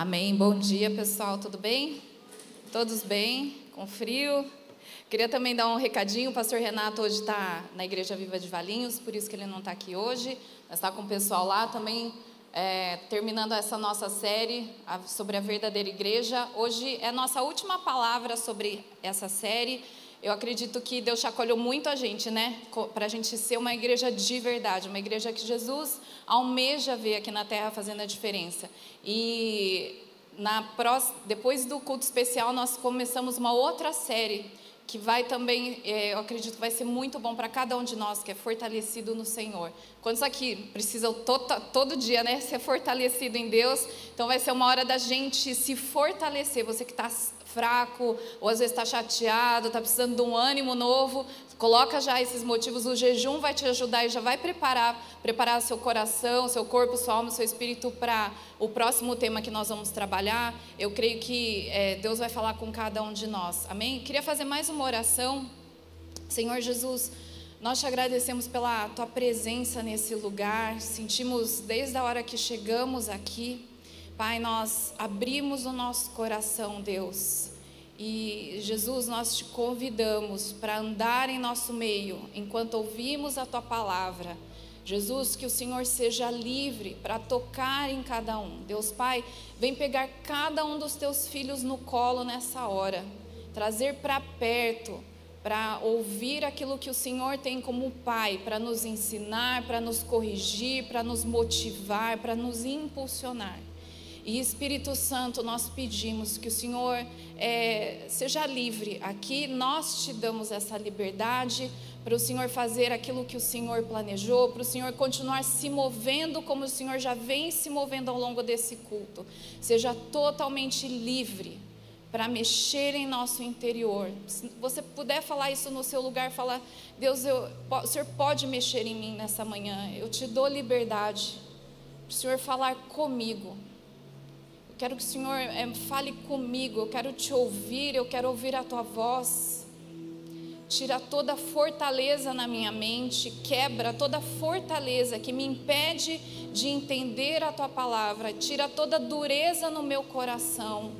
Amém. Bom dia, pessoal. Tudo bem? Todos bem? Com frio? Queria também dar um recadinho. O pastor Renato hoje está na Igreja Viva de Valinhos, por isso que ele não está aqui hoje. Mas está com o pessoal lá também, é, terminando essa nossa série sobre a verdadeira igreja. Hoje é nossa última palavra sobre essa série. Eu acredito que Deus chacoalhou muito a gente, né? Para a gente ser uma igreja de verdade, uma igreja que Jesus almeja ver aqui na terra fazendo a diferença. E na próxima, depois do culto especial, nós começamos uma outra série que vai também, é, eu acredito vai ser muito bom para cada um de nós que é fortalecido no Senhor. Quantos aqui precisam todo, todo dia né, ser fortalecido em Deus? Então vai ser uma hora da gente se fortalecer. Você que está fraco, ou às vezes está chateado, está precisando de um ânimo novo, coloca já esses motivos. O jejum vai te ajudar e já vai preparar, preparar seu coração, seu corpo, sua alma, seu espírito para o próximo tema que nós vamos trabalhar. Eu creio que é, Deus vai falar com cada um de nós. Amém? Queria fazer mais uma oração. Senhor Jesus, nós te agradecemos pela tua presença nesse lugar. Sentimos desde a hora que chegamos aqui Pai, nós abrimos o nosso coração, Deus. E Jesus, nós te convidamos para andar em nosso meio enquanto ouvimos a tua palavra. Jesus, que o Senhor seja livre para tocar em cada um. Deus Pai, vem pegar cada um dos teus filhos no colo nessa hora, trazer para perto, para ouvir aquilo que o Senhor tem como Pai, para nos ensinar, para nos corrigir, para nos motivar, para nos impulsionar. E Espírito Santo, nós pedimos que o Senhor é, seja livre. Aqui nós te damos essa liberdade para o Senhor fazer aquilo que o Senhor planejou, para o Senhor continuar se movendo como o Senhor já vem se movendo ao longo desse culto. Seja totalmente livre para mexer em nosso interior. Se você puder falar isso no seu lugar, falar: Deus, eu, o Senhor pode mexer em mim nessa manhã. Eu te dou liberdade. Para o Senhor falar comigo. Quero que o Senhor é, fale comigo, eu quero te ouvir, eu quero ouvir a tua voz. Tira toda fortaleza na minha mente, quebra toda fortaleza que me impede de entender a tua palavra, tira toda dureza no meu coração,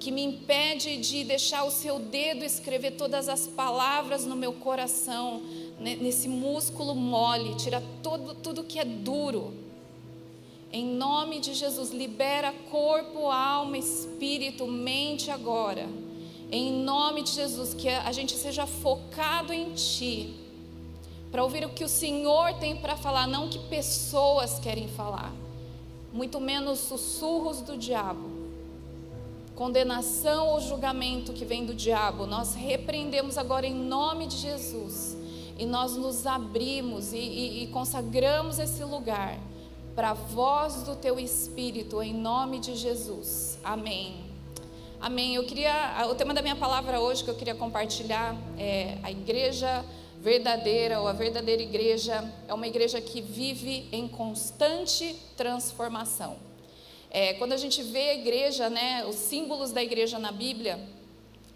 que me impede de deixar o seu dedo escrever todas as palavras no meu coração, nesse músculo mole, tira todo, tudo que é duro em nome de Jesus, libera corpo, alma, espírito, mente agora. Em nome de Jesus, que a gente seja focado em Ti, para ouvir o que o Senhor tem para falar, não o que pessoas querem falar, muito menos sussurros do diabo, condenação ou julgamento que vem do diabo. Nós repreendemos agora em nome de Jesus e nós nos abrimos e, e, e consagramos esse lugar para a voz do teu espírito, em nome de Jesus. Amém. Amém. Eu queria, o tema da minha palavra hoje que eu queria compartilhar é a igreja verdadeira ou a verdadeira igreja é uma igreja que vive em constante transformação. É, quando a gente vê a igreja, né, os símbolos da igreja na Bíblia,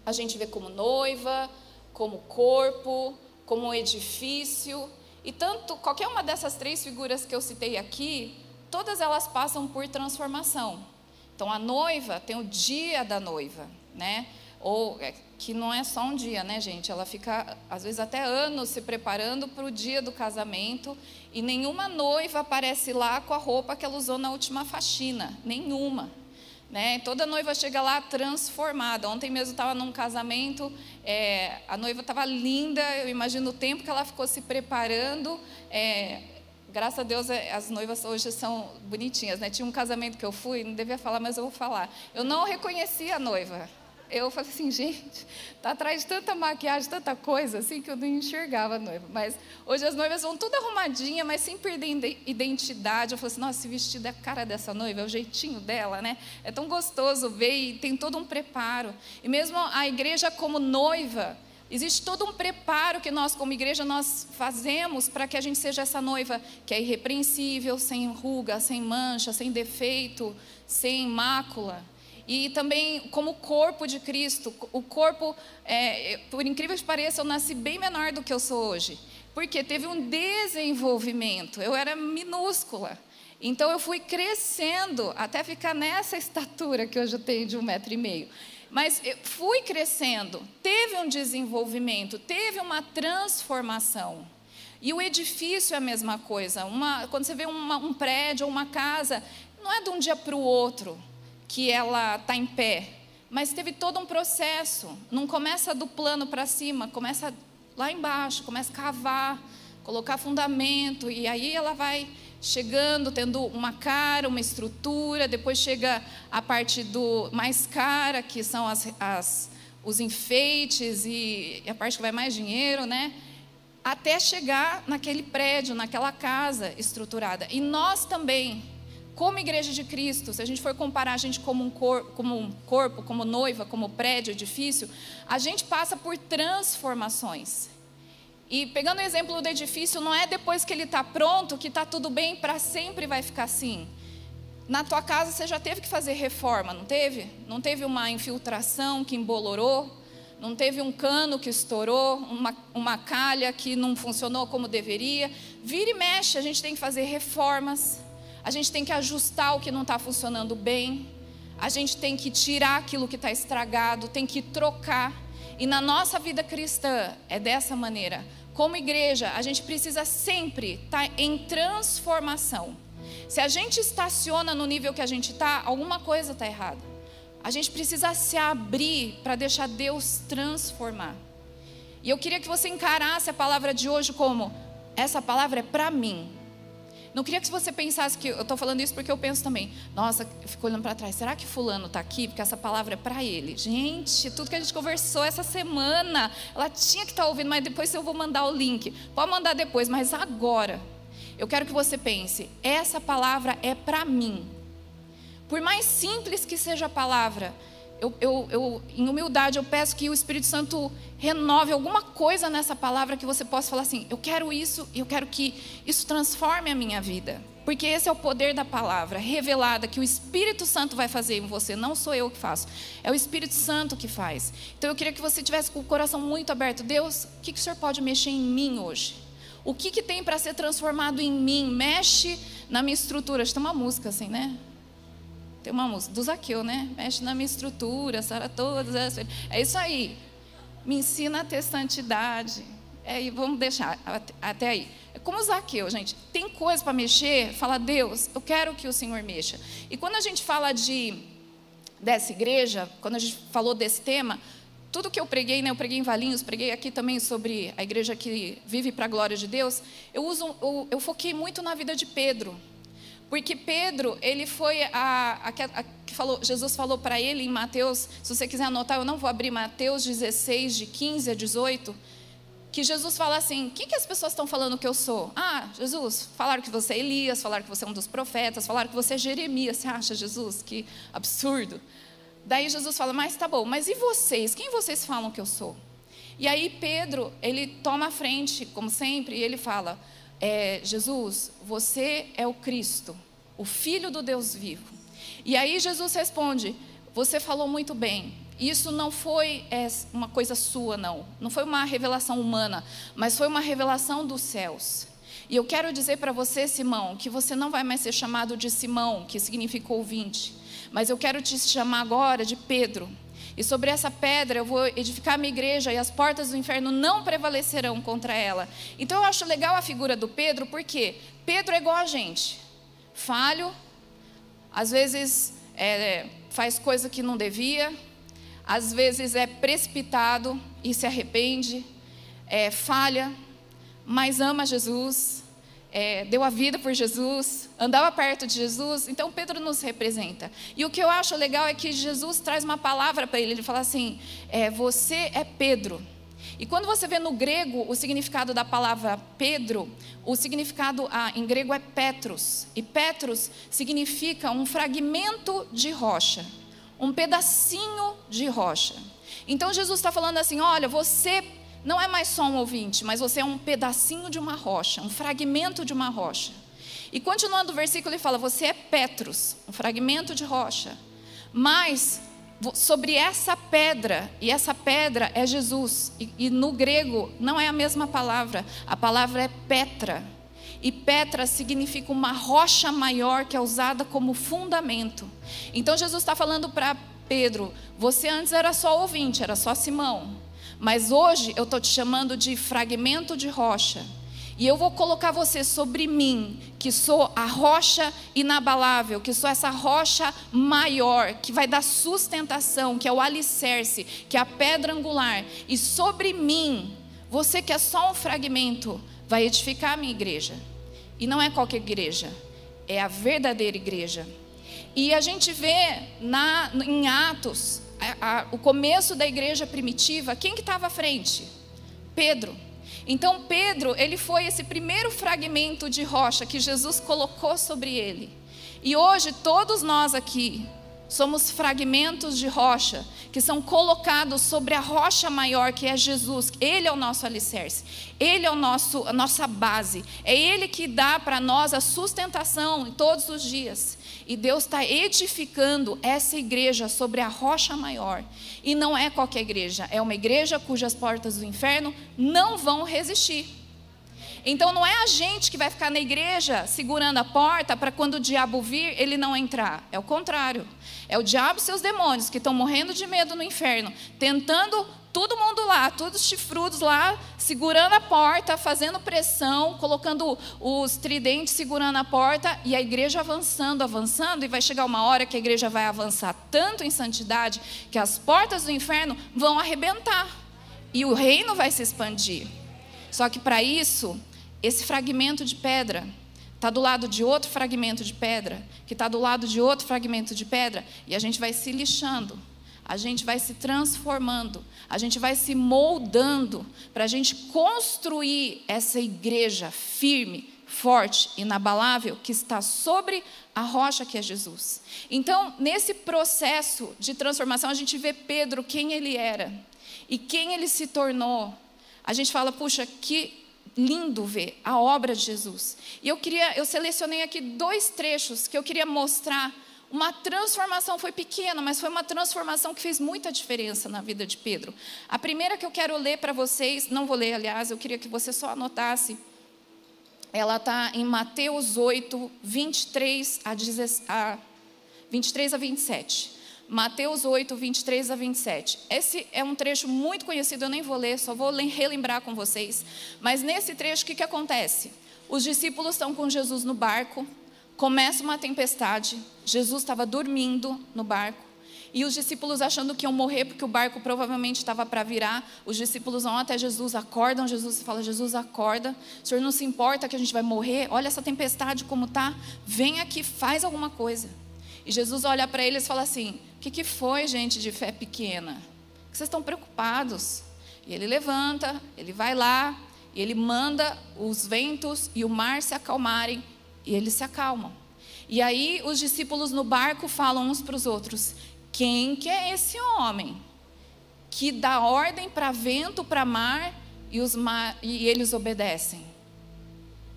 a gente vê como noiva, como corpo, como edifício. E tanto, qualquer uma dessas três figuras que eu citei aqui, todas elas passam por transformação. Então, a noiva tem o dia da noiva, né? Ou é, que não é só um dia, né, gente? Ela fica, às vezes, até anos se preparando para o dia do casamento e nenhuma noiva aparece lá com a roupa que ela usou na última faxina. Nenhuma. Né? Toda noiva chega lá transformada. Ontem mesmo estava num casamento, é, a noiva estava linda, eu imagino o tempo que ela ficou se preparando. É, graças a Deus é, as noivas hoje são bonitinhas. Né? Tinha um casamento que eu fui, não devia falar, mas eu vou falar. Eu não reconheci a noiva eu falei assim, gente, tá atrás de tanta maquiagem, tanta coisa, assim, que eu não enxergava a noiva. Mas hoje as noivas vão tudo arrumadinha, mas sem perder identidade. Eu falei assim, nossa, esse vestido é a cara dessa noiva, é o jeitinho dela, né? É tão gostoso ver e tem todo um preparo. E mesmo a igreja como noiva, Existe todo um preparo que nós, como igreja, nós fazemos para que a gente seja essa noiva que é irrepreensível, sem ruga, sem mancha, sem defeito, sem mácula. E também como corpo de Cristo, o corpo, é, por incrível que pareça, eu nasci bem menor do que eu sou hoje. Porque teve um desenvolvimento. Eu era minúscula. Então eu fui crescendo até ficar nessa estatura que hoje eu tenho de um metro e meio. Mas eu fui crescendo, teve um desenvolvimento, teve uma transformação. E o edifício é a mesma coisa. Uma, quando você vê uma, um prédio ou uma casa, não é de um dia para o outro que ela está em pé, mas teve todo um processo. Não começa do plano para cima, começa lá embaixo, começa a cavar, colocar fundamento, e aí ela vai chegando, tendo uma cara, uma estrutura, depois chega a parte do mais cara, que são as, as, os enfeites e a parte que vai mais dinheiro, né? até chegar naquele prédio, naquela casa estruturada. E nós também, como igreja de Cristo, se a gente for comparar a gente como um, cor, como um corpo, como noiva, como prédio, edifício, a gente passa por transformações. E pegando o exemplo do edifício, não é depois que ele está pronto que está tudo bem para sempre vai ficar assim. Na tua casa você já teve que fazer reforma, não teve? Não teve uma infiltração que embolorou? não teve um cano que estourou, uma, uma calha que não funcionou como deveria. Vira e mexe, a gente tem que fazer reformas, a gente tem que ajustar o que não está funcionando bem, a gente tem que tirar aquilo que está estragado, tem que trocar. E na nossa vida cristã é dessa maneira. Como igreja, a gente precisa sempre estar tá em transformação. Se a gente estaciona no nível que a gente está, alguma coisa está errada. A gente precisa se abrir para deixar Deus transformar. E eu queria que você encarasse a palavra de hoje como: essa palavra é para mim. Não queria que você pensasse que eu estou falando isso porque eu penso também. Nossa, eu fico olhando para trás. Será que fulano está aqui? Porque essa palavra é para ele. Gente, tudo que a gente conversou essa semana, ela tinha que estar tá ouvindo, mas depois eu vou mandar o link. Pode mandar depois, mas agora eu quero que você pense. Essa palavra é para mim. Por mais simples que seja a palavra, eu, eu, eu, em humildade, eu peço que o Espírito Santo renove alguma coisa nessa palavra que você possa falar assim: eu quero isso e eu quero que isso transforme a minha vida. Porque esse é o poder da palavra revelada que o Espírito Santo vai fazer em você, não sou eu que faço, é o Espírito Santo que faz. Então eu queria que você tivesse com o coração muito aberto. Deus, o que, que o Senhor pode mexer em mim hoje? O que, que tem para ser transformado em mim? Mexe na minha estrutura. Tem uma música assim, né? Tem uma música do Zaqueu, né? Mexe na minha estrutura, sara todas as. É isso aí. Me ensina a ter santidade. É, vamos deixar até aí. É como o Zaqueu, gente. Tem coisa para mexer, fala, Deus, eu quero que o Senhor mexa. E quando a gente fala de dessa igreja, quando a gente falou desse tema, tudo que eu preguei, né, eu preguei em Valinhos, preguei aqui também sobre a igreja que vive para a glória de Deus, eu, uso, eu, eu foquei muito na vida de Pedro. Porque Pedro, ele foi a, a, a que falou, Jesus falou para ele em Mateus, se você quiser anotar, eu não vou abrir Mateus 16, de 15 a 18, que Jesus fala assim: quem que as pessoas estão falando que eu sou? Ah, Jesus, falaram que você é Elias, falaram que você é um dos profetas, falaram que você é Jeremias. Você acha, Jesus? Que absurdo. Daí Jesus fala: mas tá bom, mas e vocês? Quem vocês falam que eu sou? E aí Pedro, ele toma a frente, como sempre, e ele fala: é, Jesus, você é o Cristo, o Filho do Deus vivo. E aí Jesus responde: Você falou muito bem. Isso não foi é, uma coisa sua, não. Não foi uma revelação humana, mas foi uma revelação dos céus. E eu quero dizer para você, Simão, que você não vai mais ser chamado de Simão, que significa ouvinte, mas eu quero te chamar agora de Pedro, e sobre essa pedra eu vou edificar a minha igreja e as portas do inferno não prevalecerão contra ela. Então eu acho legal a figura do Pedro, porque Pedro é igual a gente. Falho, às vezes é, faz coisa que não devia, às vezes é precipitado e se arrepende, é, falha, mas ama Jesus, é, deu a vida por Jesus, andava perto de Jesus, então Pedro nos representa. E o que eu acho legal é que Jesus traz uma palavra para ele, ele fala assim: é, Você é Pedro. E quando você vê no grego o significado da palavra Pedro, o significado ah, em grego é Petros. E Petros significa um fragmento de rocha, um pedacinho de rocha. Então Jesus está falando assim: olha, você não é mais só um ouvinte, mas você é um pedacinho de uma rocha, um fragmento de uma rocha. E continuando o versículo, ele fala: Você é Petros, um fragmento de rocha. Mas sobre essa pedra, e essa pedra é Jesus, e, e no grego não é a mesma palavra, a palavra é Petra. E Petra significa uma rocha maior que é usada como fundamento. Então Jesus está falando para Pedro: você antes era só ouvinte, era só Simão. Mas hoje eu estou te chamando de fragmento de rocha. E eu vou colocar você sobre mim, que sou a rocha inabalável, que sou essa rocha maior, que vai dar sustentação, que é o alicerce, que é a pedra angular. E sobre mim, você que é só um fragmento, vai edificar a minha igreja. E não é qualquer igreja, é a verdadeira igreja. E a gente vê na, em Atos, a, a, o começo da igreja primitiva, quem que estava à frente? Pedro. Então Pedro, ele foi esse primeiro fragmento de rocha que Jesus colocou sobre ele. E hoje todos nós aqui somos fragmentos de rocha que são colocados sobre a rocha maior que é Jesus. Ele é o nosso alicerce. Ele é o nosso a nossa base. É ele que dá para nós a sustentação todos os dias. E Deus está edificando essa igreja sobre a rocha maior. E não é qualquer igreja, é uma igreja cujas portas do inferno não vão resistir. Então não é a gente que vai ficar na igreja segurando a porta para quando o diabo vir, ele não entrar. É o contrário. É o diabo e seus demônios que estão morrendo de medo no inferno, tentando todo mundo lá, todos chifrudos lá, segurando a porta, fazendo pressão, colocando os tridentes segurando a porta e a igreja avançando, avançando, e vai chegar uma hora que a igreja vai avançar tanto em santidade que as portas do inferno vão arrebentar e o reino vai se expandir. Só que para isso, esse fragmento de pedra está do lado de outro fragmento de pedra, que está do lado de outro fragmento de pedra, e a gente vai se lixando a gente vai se transformando, a gente vai se moldando para a gente construir essa igreja firme, forte, inabalável, que está sobre a rocha que é Jesus. Então, nesse processo de transformação, a gente vê Pedro, quem ele era e quem ele se tornou. A gente fala, puxa, que lindo ver a obra de Jesus. E eu queria, eu selecionei aqui dois trechos que eu queria mostrar uma transformação foi pequena, mas foi uma transformação que fez muita diferença na vida de Pedro. A primeira que eu quero ler para vocês, não vou ler, aliás, eu queria que você só anotasse. Ela está em Mateus 8, 23 a, 10, a 23 a 27. Mateus 8, 23 a 27. Esse é um trecho muito conhecido, eu nem vou ler, só vou relembrar com vocês. Mas nesse trecho, o que, que acontece? Os discípulos estão com Jesus no barco, Começa uma tempestade, Jesus estava dormindo no barco, e os discípulos achando que iam morrer porque o barco provavelmente estava para virar, os discípulos vão até Jesus, acordam Jesus e falam: Jesus, acorda, o senhor não se importa que a gente vai morrer? Olha essa tempestade como tá, vem aqui, faz alguma coisa. E Jesus olha para eles e fala assim: O que, que foi, gente de fé pequena? Que vocês estão preocupados? E ele levanta, ele vai lá, e ele manda os ventos e o mar se acalmarem e eles se acalmam. E aí os discípulos no barco falam uns para os outros: quem que é esse homem que dá ordem para vento, para mar e, os mar e eles obedecem?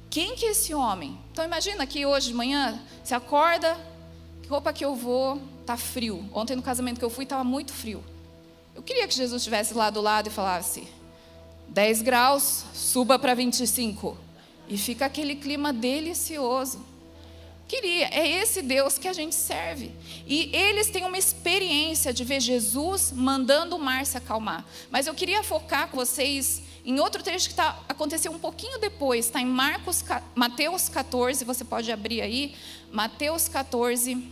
Quem que é esse homem? Então imagina que hoje de manhã você acorda, que roupa que eu vou? Tá frio. Ontem no casamento que eu fui estava muito frio. Eu queria que Jesus estivesse lá do lado e falasse: 10 graus, suba para 25. E fica aquele clima delicioso. Queria, é esse Deus que a gente serve. E eles têm uma experiência de ver Jesus mandando o mar se acalmar. Mas eu queria focar com vocês em outro trecho que tá, aconteceu um pouquinho depois, está em Marcos, Mateus 14, você pode abrir aí, Mateus 14,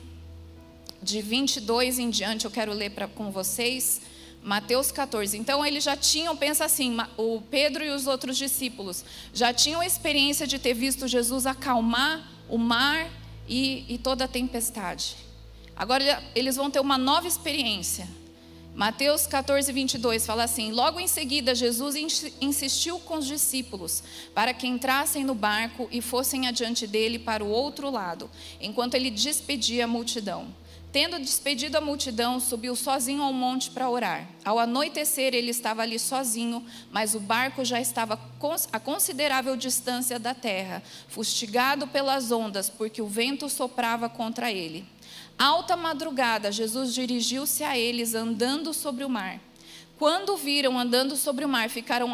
de 22 em diante, eu quero ler pra, com vocês. Mateus 14. Então eles já tinham, pensa assim, o Pedro e os outros discípulos já tinham a experiência de ter visto Jesus acalmar o mar e, e toda a tempestade. Agora eles vão ter uma nova experiência. Mateus 14, 22 fala assim: Logo em seguida, Jesus insistiu com os discípulos para que entrassem no barco e fossem adiante dele para o outro lado, enquanto ele despedia a multidão. Tendo despedido a multidão, subiu sozinho ao monte para orar. Ao anoitecer, ele estava ali sozinho, mas o barco já estava a considerável distância da terra, fustigado pelas ondas, porque o vento soprava contra ele. Alta madrugada, Jesus dirigiu-se a eles andando sobre o mar. Quando viram andando sobre o mar, ficaram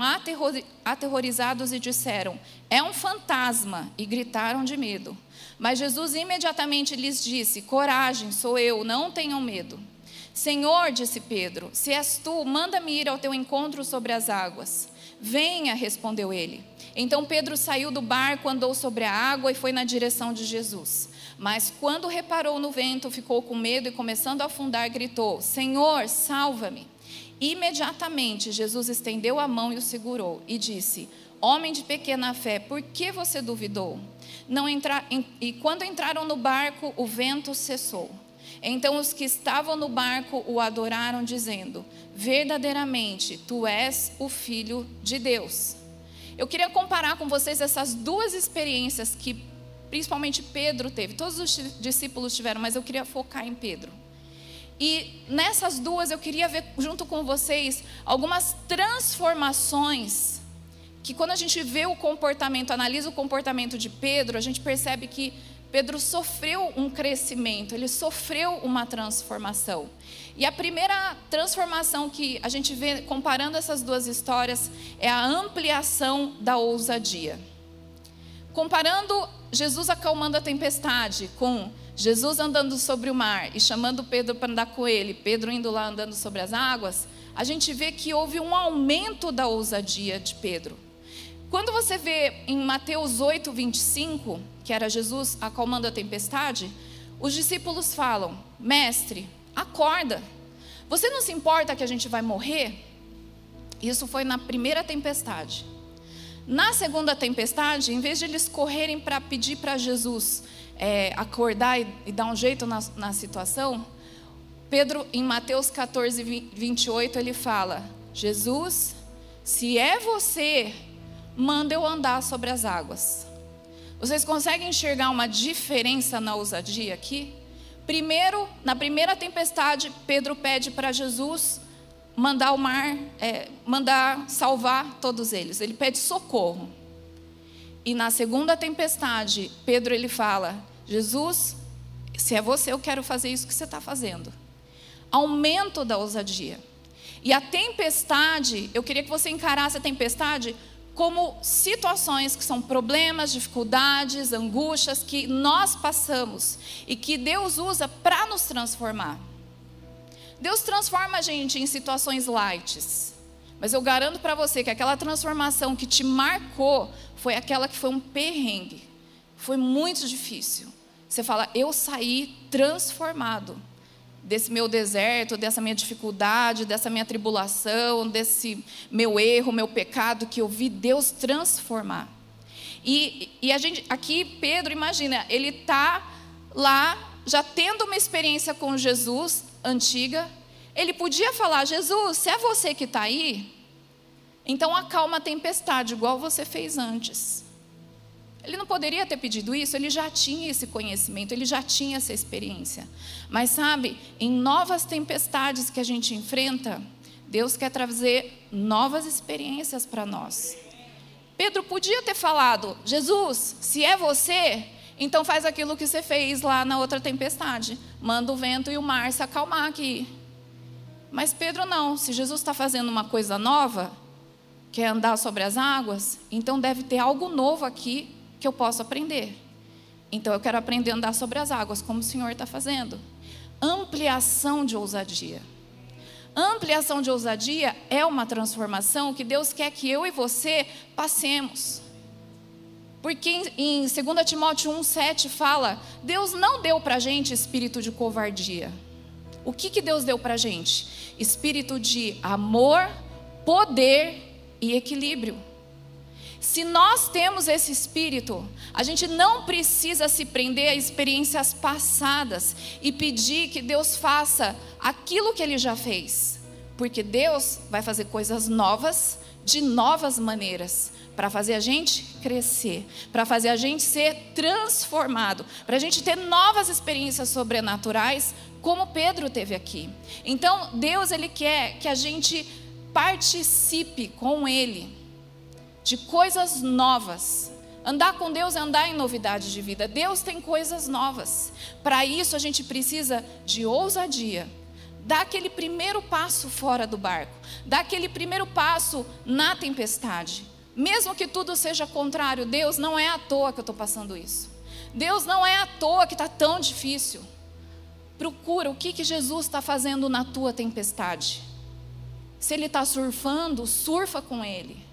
aterrorizados e disseram: É um fantasma, e gritaram de medo. Mas Jesus imediatamente lhes disse: Coragem, sou eu, não tenham medo. Senhor, disse Pedro, se és tu, manda-me ir ao teu encontro sobre as águas. Venha, respondeu ele. Então Pedro saiu do barco, andou sobre a água e foi na direção de Jesus. Mas quando reparou no vento, ficou com medo e, começando a afundar, gritou: Senhor, salva-me. Imediatamente Jesus estendeu a mão e o segurou e disse: Homem de pequena fé, por que você duvidou? Não entra... E quando entraram no barco, o vento cessou. Então os que estavam no barco o adoraram, dizendo: Verdadeiramente, tu és o Filho de Deus. Eu queria comparar com vocês essas duas experiências que principalmente Pedro teve. Todos os discípulos tiveram, mas eu queria focar em Pedro. E nessas duas eu queria ver junto com vocês algumas transformações que quando a gente vê o comportamento, analisa o comportamento de Pedro, a gente percebe que Pedro sofreu um crescimento, ele sofreu uma transformação. E a primeira transformação que a gente vê comparando essas duas histórias é a ampliação da ousadia. Comparando Jesus acalmando a tempestade com Jesus andando sobre o mar e chamando Pedro para andar com ele, Pedro indo lá andando sobre as águas, a gente vê que houve um aumento da ousadia de Pedro. Quando você vê em Mateus 8, 25, que era Jesus acalmando a tempestade, os discípulos falam: Mestre, acorda. Você não se importa que a gente vai morrer? Isso foi na primeira tempestade. Na segunda tempestade, em vez de eles correrem para pedir para Jesus é, acordar e, e, dar um jeito na, na situação, Pedro, em Mateus 14, 28, ele fala: Jesus, se é você, manda eu andar sobre as águas. Vocês conseguem enxergar uma diferença na ousadia aqui? Primeiro, na primeira tempestade, Pedro pede para Jesus mandar o mar, é, mandar salvar todos eles. Ele pede socorro. E na segunda tempestade, Pedro ele fala: Jesus, se é você, eu quero fazer isso que você está fazendo. Aumento da ousadia. E a tempestade, eu queria que você encarasse a tempestade como situações que são problemas, dificuldades, angústias que nós passamos e que Deus usa para nos transformar. Deus transforma a gente em situações lights, mas eu garanto para você que aquela transformação que te marcou foi aquela que foi um perrengue, foi muito difícil. Você fala, eu saí transformado desse meu deserto, dessa minha dificuldade, dessa minha tribulação, desse meu erro, meu pecado, que eu vi Deus transformar. E, e a gente, aqui Pedro, imagina, ele está lá, já tendo uma experiência com Jesus antiga, ele podia falar: Jesus, se é você que está aí, então acalma a tempestade, igual você fez antes. Ele não poderia ter pedido isso, ele já tinha esse conhecimento, ele já tinha essa experiência. Mas sabe, em novas tempestades que a gente enfrenta, Deus quer trazer novas experiências para nós. Pedro podia ter falado: Jesus, se é você, então faz aquilo que você fez lá na outra tempestade. Manda o vento e o mar se acalmar aqui. Mas Pedro não, se Jesus está fazendo uma coisa nova, quer andar sobre as águas, então deve ter algo novo aqui que eu posso aprender. Então eu quero aprender a andar sobre as águas, como o Senhor está fazendo. Ampliação de ousadia. Ampliação de ousadia é uma transformação que Deus quer que eu e você passemos. Porque em 2 Timóteo 1,7 fala: Deus não deu para a gente espírito de covardia. O que, que Deus deu para a gente? Espírito de amor, poder e equilíbrio. Se nós temos esse espírito, a gente não precisa se prender a experiências passadas e pedir que Deus faça aquilo que ele já fez, porque Deus vai fazer coisas novas, de novas maneiras, para fazer a gente crescer, para fazer a gente ser transformado, para a gente ter novas experiências sobrenaturais, como Pedro teve aqui. Então, Deus ele quer que a gente participe com ele de coisas novas. Andar com Deus é andar em novidade de vida. Deus tem coisas novas. Para isso a gente precisa de ousadia, Dá aquele primeiro passo fora do barco, dá aquele primeiro passo na tempestade. Mesmo que tudo seja contrário, Deus não é à toa que eu estou passando isso. Deus não é à toa que está tão difícil. Procura o que, que Jesus está fazendo na tua tempestade. Se ele está surfando, surfa com ele.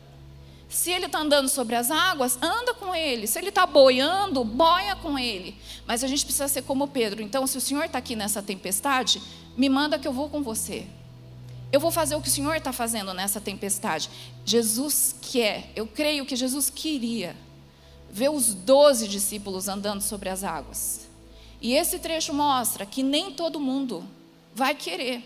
Se ele está andando sobre as águas, anda com ele. Se ele está boiando, boia com ele. Mas a gente precisa ser como Pedro. Então, se o Senhor está aqui nessa tempestade, me manda que eu vou com você. Eu vou fazer o que o Senhor está fazendo nessa tempestade. Jesus quer, eu creio que Jesus queria ver os doze discípulos andando sobre as águas. E esse trecho mostra que nem todo mundo vai querer.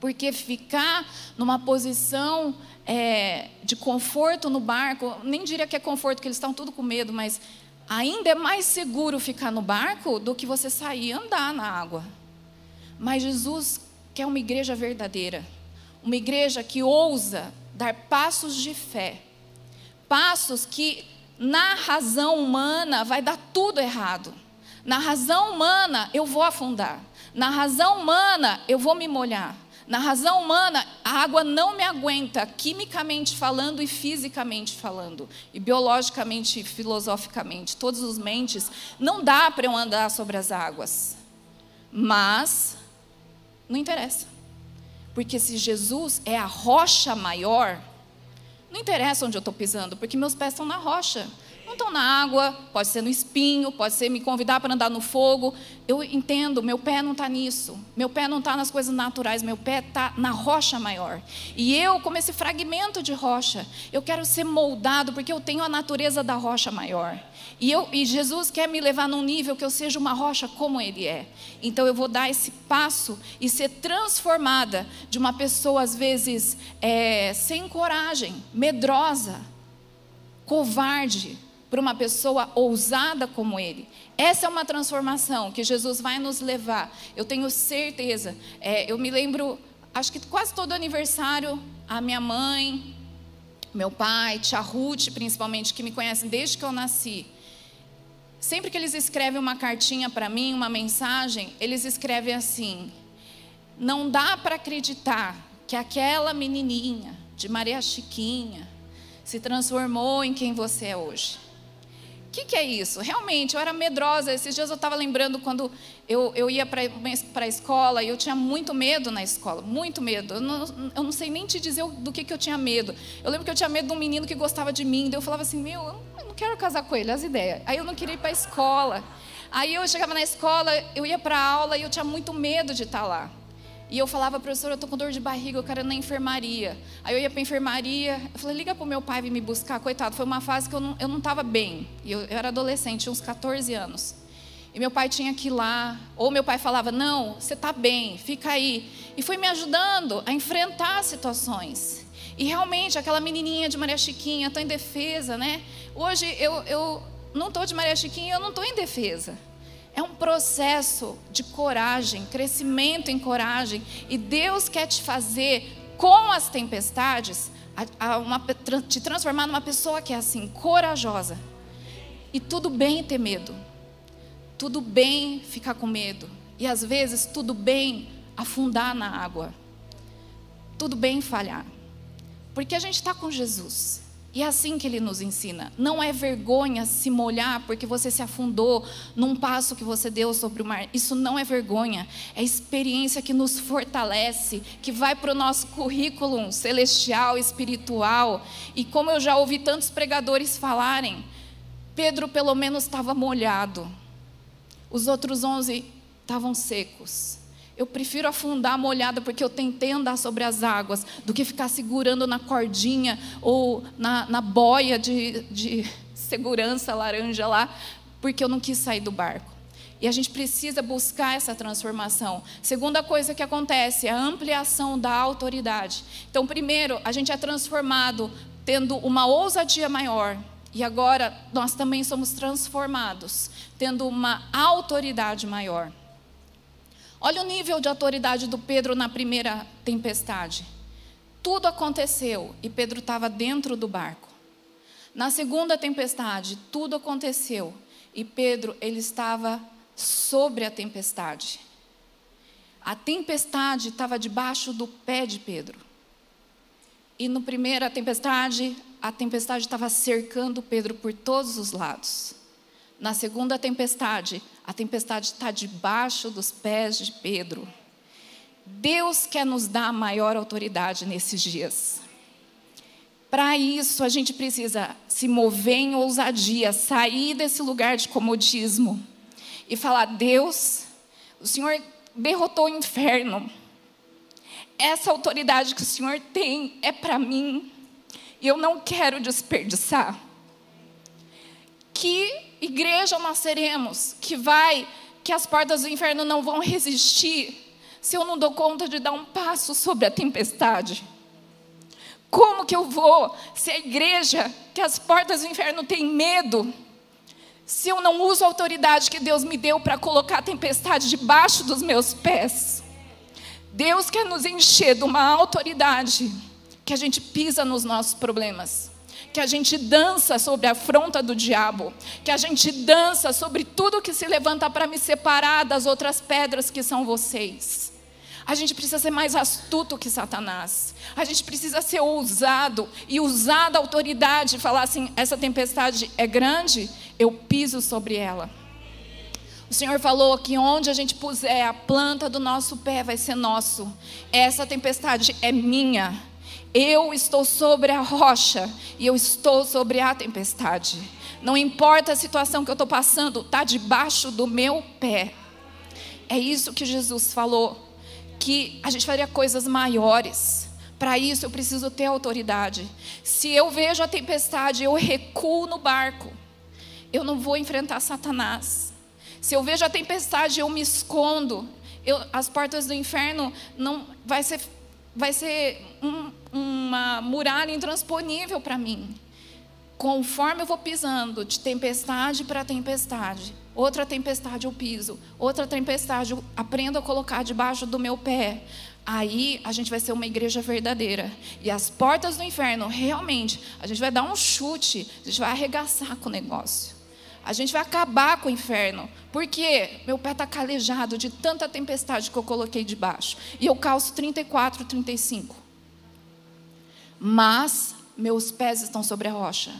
Porque ficar numa posição é, de conforto no barco, nem diria que é conforto, que eles estão tudo com medo, mas ainda é mais seguro ficar no barco do que você sair e andar na água. Mas Jesus quer uma igreja verdadeira, uma igreja que ousa dar passos de fé, passos que na razão humana vai dar tudo errado. Na razão humana eu vou afundar. Na razão humana eu vou me molhar. Na razão humana, a água não me aguenta, quimicamente falando e fisicamente falando, e biologicamente e filosoficamente, todos os mentes, não dá para eu andar sobre as águas. Mas, não interessa. Porque se Jesus é a rocha maior, não interessa onde eu estou pisando, porque meus pés estão na rocha não estão na água, pode ser no espinho, pode ser me convidar para andar no fogo. Eu entendo, meu pé não está nisso. Meu pé não está nas coisas naturais, meu pé está na rocha maior. E eu, como esse fragmento de rocha, eu quero ser moldado porque eu tenho a natureza da rocha maior. E, eu, e Jesus quer me levar num nível que eu seja uma rocha como Ele é. Então eu vou dar esse passo e ser transformada de uma pessoa, às vezes, é, sem coragem, medrosa, covarde, para uma pessoa ousada como ele. Essa é uma transformação que Jesus vai nos levar. Eu tenho certeza. É, eu me lembro, acho que quase todo aniversário, a minha mãe, meu pai, tia Ruth, principalmente, que me conhecem desde que eu nasci. Sempre que eles escrevem uma cartinha para mim, uma mensagem, eles escrevem assim: Não dá para acreditar que aquela menininha de Maria Chiquinha se transformou em quem você é hoje. Que, que, é isso? Realmente, eu era medrosa. Esses dias eu estava lembrando quando eu, eu ia para a escola e eu tinha muito medo na escola, muito medo. Eu não, eu não sei nem te dizer do que, que eu tinha medo. Eu lembro que eu tinha medo de um menino que gostava de mim. Daí eu falava assim: Meu, eu não quero casar com ele, as ideias. Aí eu não queria ir para a escola. Aí eu chegava na escola, eu ia para a aula e eu tinha muito medo de estar tá lá. E eu falava, professor, eu estou com dor de barriga, eu quero ir na enfermaria. Aí eu ia para enfermaria, eu falei, liga para o meu pai vir me buscar. Coitado, foi uma fase que eu não estava bem. Eu, eu era adolescente, tinha uns 14 anos. E meu pai tinha que ir lá. Ou meu pai falava, não, você está bem, fica aí. E foi me ajudando a enfrentar situações. E realmente, aquela menininha de Maria Chiquinha, tão indefesa, né? Hoje eu, eu não estou de Maria Chiquinha, eu não estou indefesa. É um processo de coragem, crescimento em coragem. E Deus quer te fazer, com as tempestades, a, a uma, te transformar numa pessoa que é assim, corajosa. E tudo bem ter medo. Tudo bem ficar com medo. E às vezes tudo bem afundar na água. Tudo bem falhar. Porque a gente está com Jesus. E é assim que ele nos ensina. Não é vergonha se molhar porque você se afundou num passo que você deu sobre o mar. Isso não é vergonha. É experiência que nos fortalece, que vai para o nosso currículo celestial, espiritual. E como eu já ouvi tantos pregadores falarem, Pedro pelo menos estava molhado. Os outros onze estavam secos. Eu prefiro afundar molhada porque eu tentei andar sobre as águas do que ficar segurando na cordinha ou na, na boia de, de segurança laranja lá, porque eu não quis sair do barco. E a gente precisa buscar essa transformação. Segunda coisa que acontece é a ampliação da autoridade. Então, primeiro, a gente é transformado tendo uma ousadia maior. E agora nós também somos transformados, tendo uma autoridade maior. Olha o nível de autoridade do Pedro na primeira tempestade. Tudo aconteceu e Pedro estava dentro do barco. Na segunda tempestade, tudo aconteceu e Pedro ele estava sobre a tempestade. a tempestade estava debaixo do pé de Pedro. E no primeira tempestade, a tempestade estava cercando Pedro por todos os lados. Na segunda tempestade, a tempestade está debaixo dos pés de Pedro. Deus quer nos dar maior autoridade nesses dias. Para isso, a gente precisa se mover em ousadia, sair desse lugar de comodismo e falar: Deus, o Senhor derrotou o inferno. Essa autoridade que o Senhor tem é para mim e eu não quero desperdiçar. Que igreja nós seremos que vai, que as portas do inferno não vão resistir se eu não dou conta de dar um passo sobre a tempestade? Como que eu vou ser a igreja que as portas do inferno têm medo? Se eu não uso a autoridade que Deus me deu para colocar a tempestade debaixo dos meus pés. Deus quer nos encher de uma autoridade que a gente pisa nos nossos problemas, que a gente dança sobre a afronta do diabo, que a gente dança sobre tudo que se levanta para me separar das outras pedras que são vocês. A gente precisa ser mais astuto que Satanás. A gente precisa ser ousado e usar da autoridade e falar assim: essa tempestade é grande, eu piso sobre ela. O Senhor falou que onde a gente puser a planta do nosso pé vai ser nosso. Essa tempestade é minha. Eu estou sobre a rocha e eu estou sobre a tempestade. Não importa a situação que eu estou passando, está debaixo do meu pé. É isso que Jesus falou que a gente faria coisas maiores. Para isso eu preciso ter autoridade. Se eu vejo a tempestade, eu recuo no barco. Eu não vou enfrentar Satanás. Se eu vejo a tempestade, eu me escondo. Eu, as portas do inferno não vai ser, vai ser um, uma muralha intransponível para mim. Conforme eu vou pisando de tempestade para tempestade, outra tempestade eu piso, outra tempestade eu aprendo a colocar debaixo do meu pé. Aí a gente vai ser uma igreja verdadeira. E as portas do inferno, realmente, a gente vai dar um chute, a gente vai arregaçar com o negócio. A gente vai acabar com o inferno. Porque meu pé está calejado de tanta tempestade que eu coloquei debaixo. E eu calço 34, 35. Mas meus pés estão sobre a rocha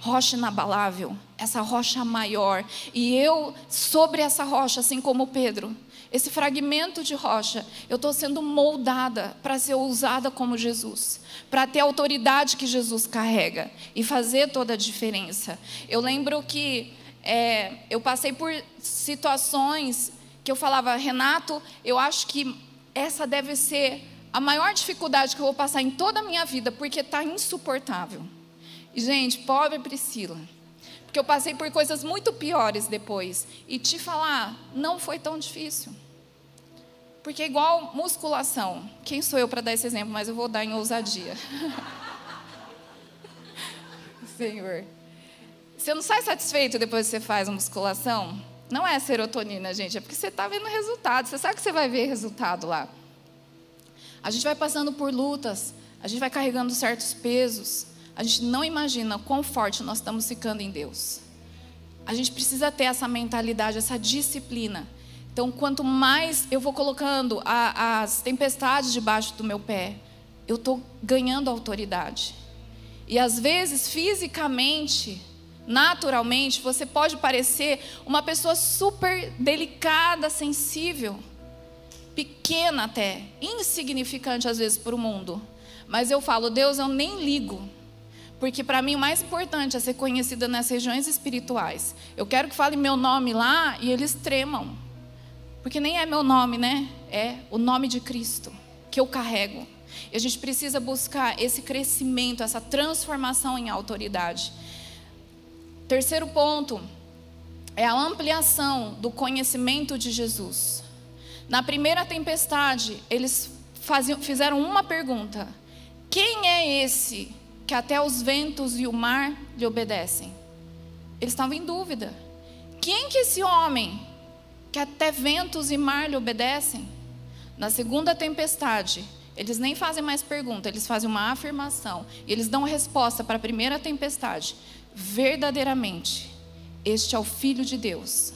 rocha inabalável, essa rocha maior. E eu, sobre essa rocha, assim como Pedro, esse fragmento de rocha, eu estou sendo moldada para ser usada como Jesus, para ter a autoridade que Jesus carrega e fazer toda a diferença. Eu lembro que é, eu passei por situações que eu falava, Renato, eu acho que essa deve ser a maior dificuldade que eu vou passar em toda a minha vida, porque está insuportável. E, gente, pobre Priscila. Porque eu passei por coisas muito piores depois. E te falar, não foi tão difícil. Porque, igual musculação, quem sou eu para dar esse exemplo? Mas eu vou dar em ousadia. Senhor. Você não sai satisfeito depois que você faz a musculação? Não é serotonina, gente, é porque você está vendo resultado. Você sabe que você vai ver resultado lá. A gente vai passando por lutas, a gente vai carregando certos pesos, a gente não imagina quão forte nós estamos ficando em Deus. A gente precisa ter essa mentalidade, essa disciplina. Então, quanto mais eu vou colocando a, as tempestades debaixo do meu pé, eu estou ganhando autoridade. E às vezes, fisicamente, naturalmente, você pode parecer uma pessoa super delicada, sensível, pequena até, insignificante às vezes para o mundo. Mas eu falo, Deus, eu nem ligo. Porque para mim o mais importante é ser conhecida nas regiões espirituais. Eu quero que fale meu nome lá e eles tremam. Porque nem é meu nome, né? É o nome de Cristo que eu carrego. E a gente precisa buscar esse crescimento, essa transformação em autoridade. Terceiro ponto é a ampliação do conhecimento de Jesus. Na primeira tempestade, eles faziam, fizeram uma pergunta: Quem é esse que até os ventos e o mar lhe obedecem. Eles estavam em dúvida. Quem que é esse homem que até ventos e mar lhe obedecem? Na segunda tempestade, eles nem fazem mais pergunta, eles fazem uma afirmação. E eles dão resposta para a primeira tempestade. Verdadeiramente, este é o Filho de Deus.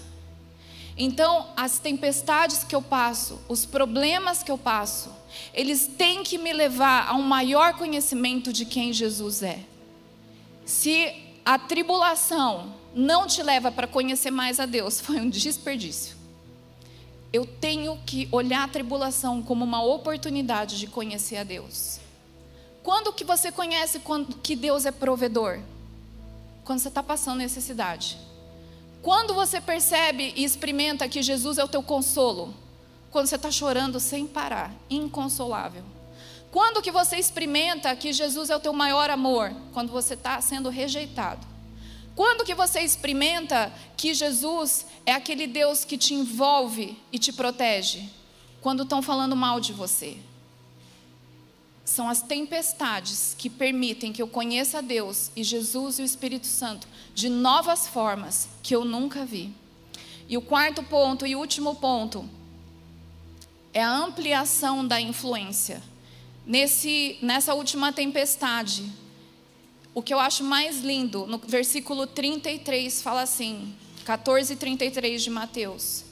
Então, as tempestades que eu passo, os problemas que eu passo, eles têm que me levar a um maior conhecimento de quem Jesus é. Se a tribulação não te leva para conhecer mais a Deus, foi um desperdício. Eu tenho que olhar a tribulação como uma oportunidade de conhecer a Deus. Quando que você conhece que Deus é provedor? Quando você está passando necessidade. Quando você percebe e experimenta que Jesus é o teu consolo? Quando você está chorando sem parar, inconsolável. Quando que você experimenta que Jesus é o teu maior amor? Quando você está sendo rejeitado. Quando que você experimenta que Jesus é aquele Deus que te envolve e te protege? Quando estão falando mal de você. São as tempestades que permitem que eu conheça Deus e Jesus e o Espírito Santo de novas formas que eu nunca vi. E o quarto ponto e último ponto é a ampliação da influência. Nesse, nessa última tempestade, o que eu acho mais lindo, no versículo 33 fala assim, 14 e 33 de Mateus: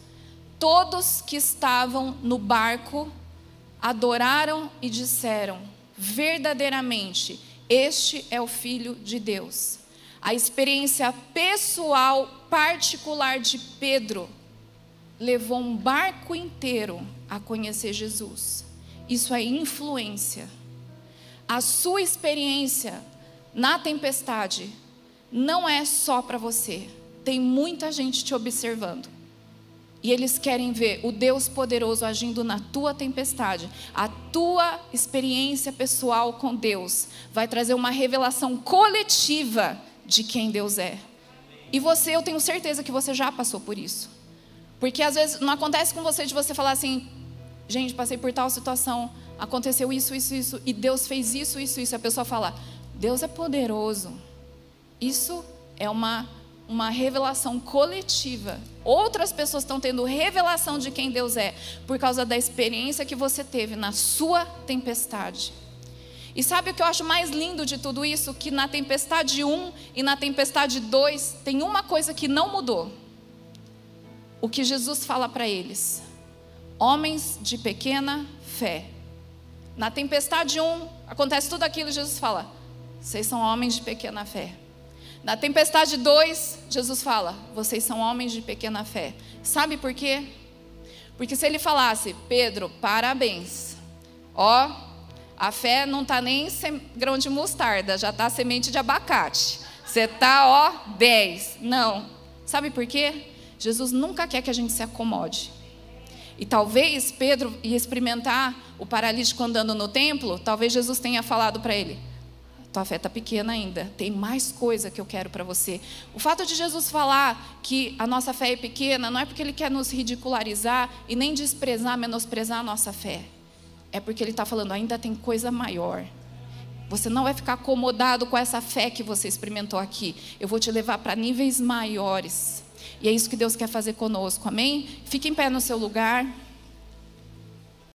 Todos que estavam no barco adoraram e disseram: verdadeiramente, este é o Filho de Deus. A experiência pessoal, particular de Pedro, levou um barco inteiro a conhecer Jesus. Isso é influência. A sua experiência na tempestade não é só para você, tem muita gente te observando. E eles querem ver o Deus poderoso agindo na tua tempestade. A tua experiência pessoal com Deus vai trazer uma revelação coletiva de quem Deus é. E você, eu tenho certeza que você já passou por isso. Porque às vezes não acontece com você de você falar assim: gente, passei por tal situação, aconteceu isso, isso, isso, e Deus fez isso, isso, isso. A pessoa fala: Deus é poderoso. Isso é uma uma revelação coletiva. Outras pessoas estão tendo revelação de quem Deus é por causa da experiência que você teve na sua tempestade. E sabe o que eu acho mais lindo de tudo isso? Que na tempestade 1 e na tempestade 2 tem uma coisa que não mudou. O que Jesus fala para eles: homens de pequena fé. Na tempestade 1 acontece tudo aquilo e Jesus fala: vocês são homens de pequena fé. Na tempestade 2, Jesus fala: vocês são homens de pequena fé. Sabe por quê? Porque se ele falasse, Pedro, parabéns. Ó, a fé não está nem grão de mostarda, já está semente de abacate. Você está, ó, 10. Não. Sabe por quê? Jesus nunca quer que a gente se acomode. E talvez Pedro ia experimentar o paralítico andando no templo, talvez Jesus tenha falado para ele: tua fé está pequena ainda, tem mais coisa que eu quero para você. O fato de Jesus falar que a nossa fé é pequena não é porque ele quer nos ridicularizar e nem desprezar, menosprezar a nossa fé. É porque ele está falando, ainda tem coisa maior. Você não vai ficar acomodado com essa fé que você experimentou aqui. Eu vou te levar para níveis maiores. E é isso que Deus quer fazer conosco, amém? Fique em pé no seu lugar.